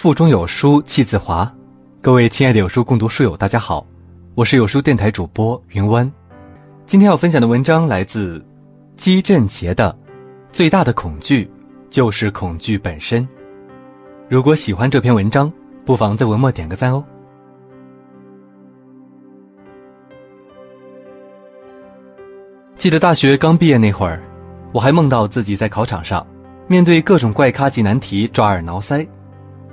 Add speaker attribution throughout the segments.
Speaker 1: 腹中有书气自华，各位亲爱的有书共读书友，大家好，我是有书电台主播云湾。今天要分享的文章来自姬振杰的《最大的恐惧就是恐惧本身》。如果喜欢这篇文章，不妨在文末点个赞哦。记得大学刚毕业那会儿，我还梦到自己在考场上，面对各种怪咖级难题抓耳挠腮。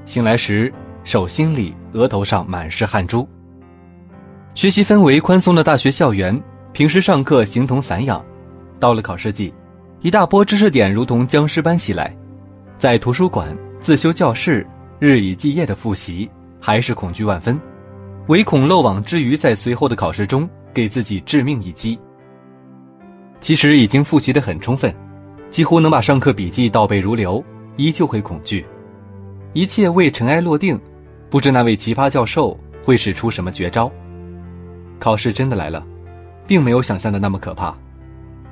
Speaker 1: 醒来时，手心里、额头上满是汗珠。学习氛围宽松的大学校园，平时上课形同散养，到了考试季，一大波知识点如同僵尸般袭来。在图书馆、自修教室日以继夜的复习，还是恐惧万分，唯恐漏网之鱼在随后的考试中给自己致命一击。其实已经复习得很充分，几乎能把上课笔记倒背如流，依旧会恐惧。一切未尘埃落定，不知那位奇葩教授会使出什么绝招。考试真的来了，并没有想象的那么可怕。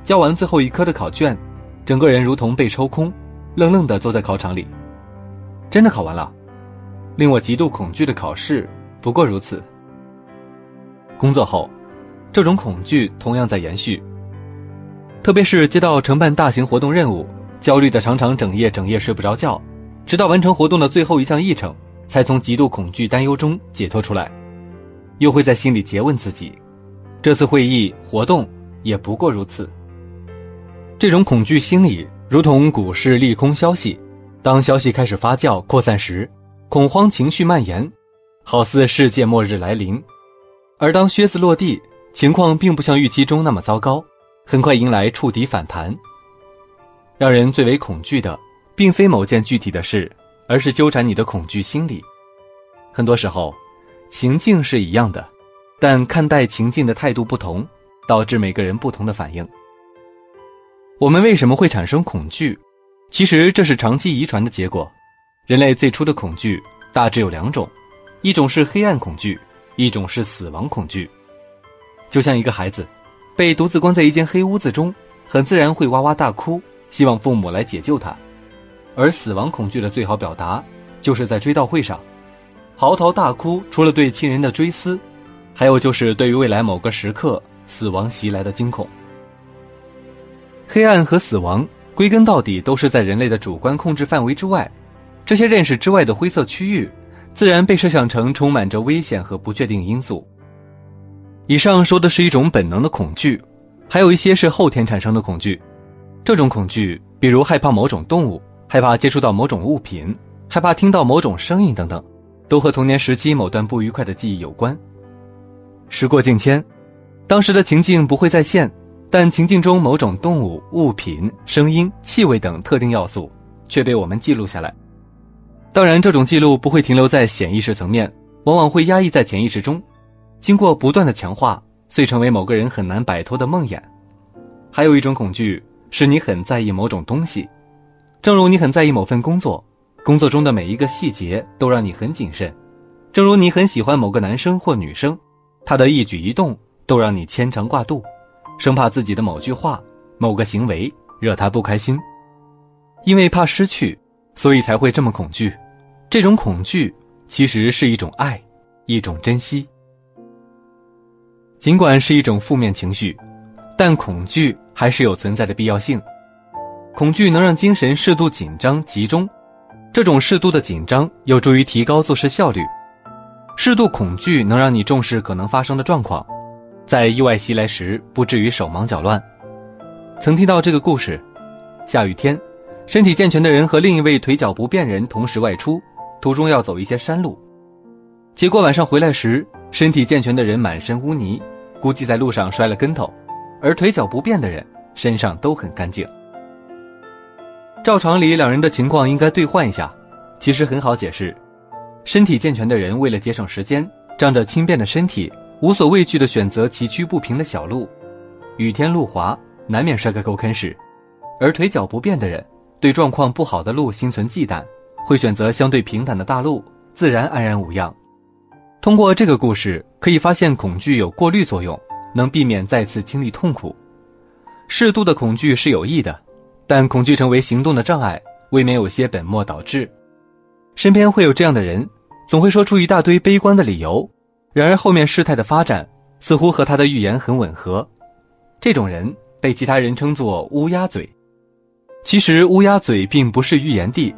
Speaker 1: 交完最后一科的考卷，整个人如同被抽空，愣愣地坐在考场里。真的考完了，令我极度恐惧的考试不过如此。工作后，这种恐惧同样在延续。特别是接到承办大型活动任务，焦虑的常常整夜整夜睡不着觉。直到完成活动的最后一项议程，才从极度恐惧担忧中解脱出来，又会在心里诘问自己：这次会议活动也不过如此。这种恐惧心理如同股市利空消息，当消息开始发酵扩散时，恐慌情绪蔓延，好似世界末日来临；而当靴子落地，情况并不像预期中那么糟糕，很快迎来触底反弹。让人最为恐惧的。并非某件具体的事，而是纠缠你的恐惧心理。很多时候，情境是一样的，但看待情境的态度不同，导致每个人不同的反应。我们为什么会产生恐惧？其实这是长期遗传的结果。人类最初的恐惧大致有两种，一种是黑暗恐惧，一种是死亡恐惧。就像一个孩子，被独自关在一间黑屋子中，很自然会哇哇大哭，希望父母来解救他。而死亡恐惧的最好表达，就是在追悼会上，嚎啕大哭。除了对亲人的追思，还有就是对于未来某个时刻死亡袭来的惊恐。黑暗和死亡归根到底都是在人类的主观控制范围之外，这些认识之外的灰色区域，自然被设想成充满着危险和不确定因素。以上说的是一种本能的恐惧，还有一些是后天产生的恐惧。这种恐惧，比如害怕某种动物。害怕接触到某种物品，害怕听到某种声音等等，都和童年时期某段不愉快的记忆有关。时过境迁，当时的情境不会再现，但情境中某种动物、物品、声音、气味等特定要素却被我们记录下来。当然，这种记录不会停留在显意识层面，往往会压抑在潜意识中，经过不断的强化，遂成为某个人很难摆脱的梦魇。还有一种恐惧，是你很在意某种东西。正如你很在意某份工作，工作中的每一个细节都让你很谨慎；正如你很喜欢某个男生或女生，他的一举一动都让你牵肠挂肚，生怕自己的某句话、某个行为惹他不开心。因为怕失去，所以才会这么恐惧。这种恐惧其实是一种爱，一种珍惜。尽管是一种负面情绪，但恐惧还是有存在的必要性。恐惧能让精神适度紧张集中，这种适度的紧张有助于提高做事效率。适度恐惧能让你重视可能发生的状况，在意外袭来时不至于手忙脚乱。曾听到这个故事：下雨天，身体健全的人和另一位腿脚不便人同时外出，途中要走一些山路，结果晚上回来时，身体健全的人满身污泥，估计在路上摔了跟头，而腿脚不便的人身上都很干净。照常理，两人的情况应该兑换一下。其实很好解释，身体健全的人为了节省时间，仗着轻便的身体，无所畏惧地选择崎岖不平的小路，雨天路滑，难免摔个够坑时；而腿脚不便的人，对状况不好的路心存忌惮，会选择相对平坦的大路，自然安然无恙。通过这个故事，可以发现恐惧有过滤作用，能避免再次经历痛苦。适度的恐惧是有益的。但恐惧成为行动的障碍，未免有些本末倒置。身边会有这样的人，总会说出一大堆悲观的理由，然而后面事态的发展似乎和他的预言很吻合。这种人被其他人称作“乌鸦嘴”。其实乌鸦嘴并不是预言帝，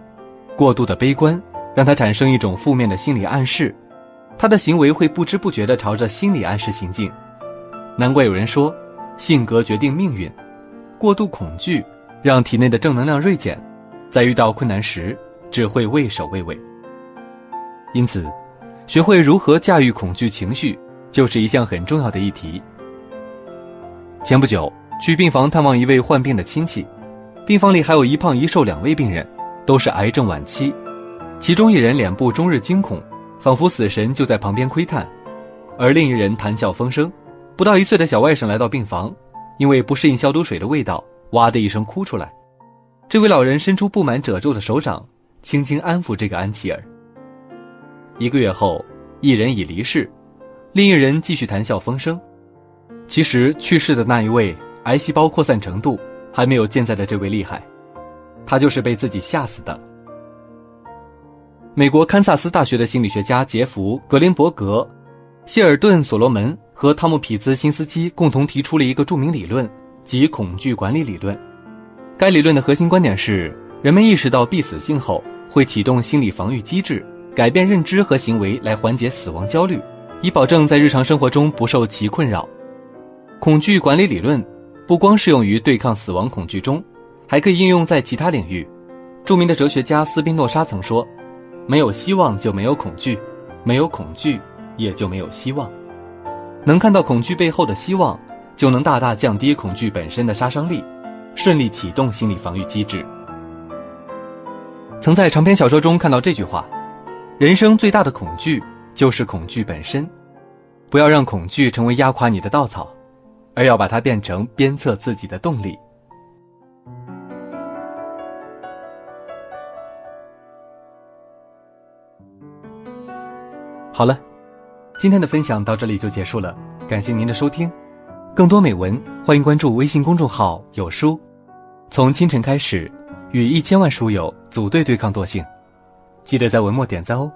Speaker 1: 过度的悲观让他产生一种负面的心理暗示，他的行为会不知不觉地朝着心理暗示行进。难怪有人说，性格决定命运，过度恐惧让体内的正能量锐减，在遇到困难时只会畏首畏尾。因此，学会如何驾驭恐惧情绪就是一项很重要的议题。前不久去病房探望一位患病的亲戚。病房里还有一胖一瘦两位病人，都是癌症晚期。其中一人脸部终日惊恐，仿佛死神就在旁边窥探；而另一人谈笑风生。不到一岁的小外甥来到病房，因为不适应消毒水的味道，哇的一声哭出来。这位老人伸出布满褶皱的手掌，轻轻安抚这个安琪儿。一个月后，一人已离世，另一人继续谈笑风生。其实去世的那一位，癌细胞扩散程度。还没有健在的这位厉害，他就是被自己吓死的。美国堪萨斯大学的心理学家杰弗·格林伯格、谢尔顿·所罗门和汤姆·匹兹辛斯基共同提出了一个著名理论，即恐惧管理理论。该理论的核心观点是，人们意识到必死性后，会启动心理防御机制，改变认知和行为来缓解死亡焦虑，以保证在日常生活中不受其困扰。恐惧管理理论。不光适用于对抗死亡恐惧中，还可以应用在其他领域。著名的哲学家斯宾诺莎曾说：“没有希望就没有恐惧，没有恐惧也就没有希望。能看到恐惧背后的希望，就能大大降低恐惧本身的杀伤力，顺利启动心理防御机制。”曾在长篇小说中看到这句话：“人生最大的恐惧就是恐惧本身，不要让恐惧成为压垮你的稻草。”而要把它变成鞭策自己的动力。好了，今天的分享到这里就结束了，感谢您的收听。更多美文，欢迎关注微信公众号“有书”。从清晨开始，与一千万书友组队对抗惰性，记得在文末点赞哦。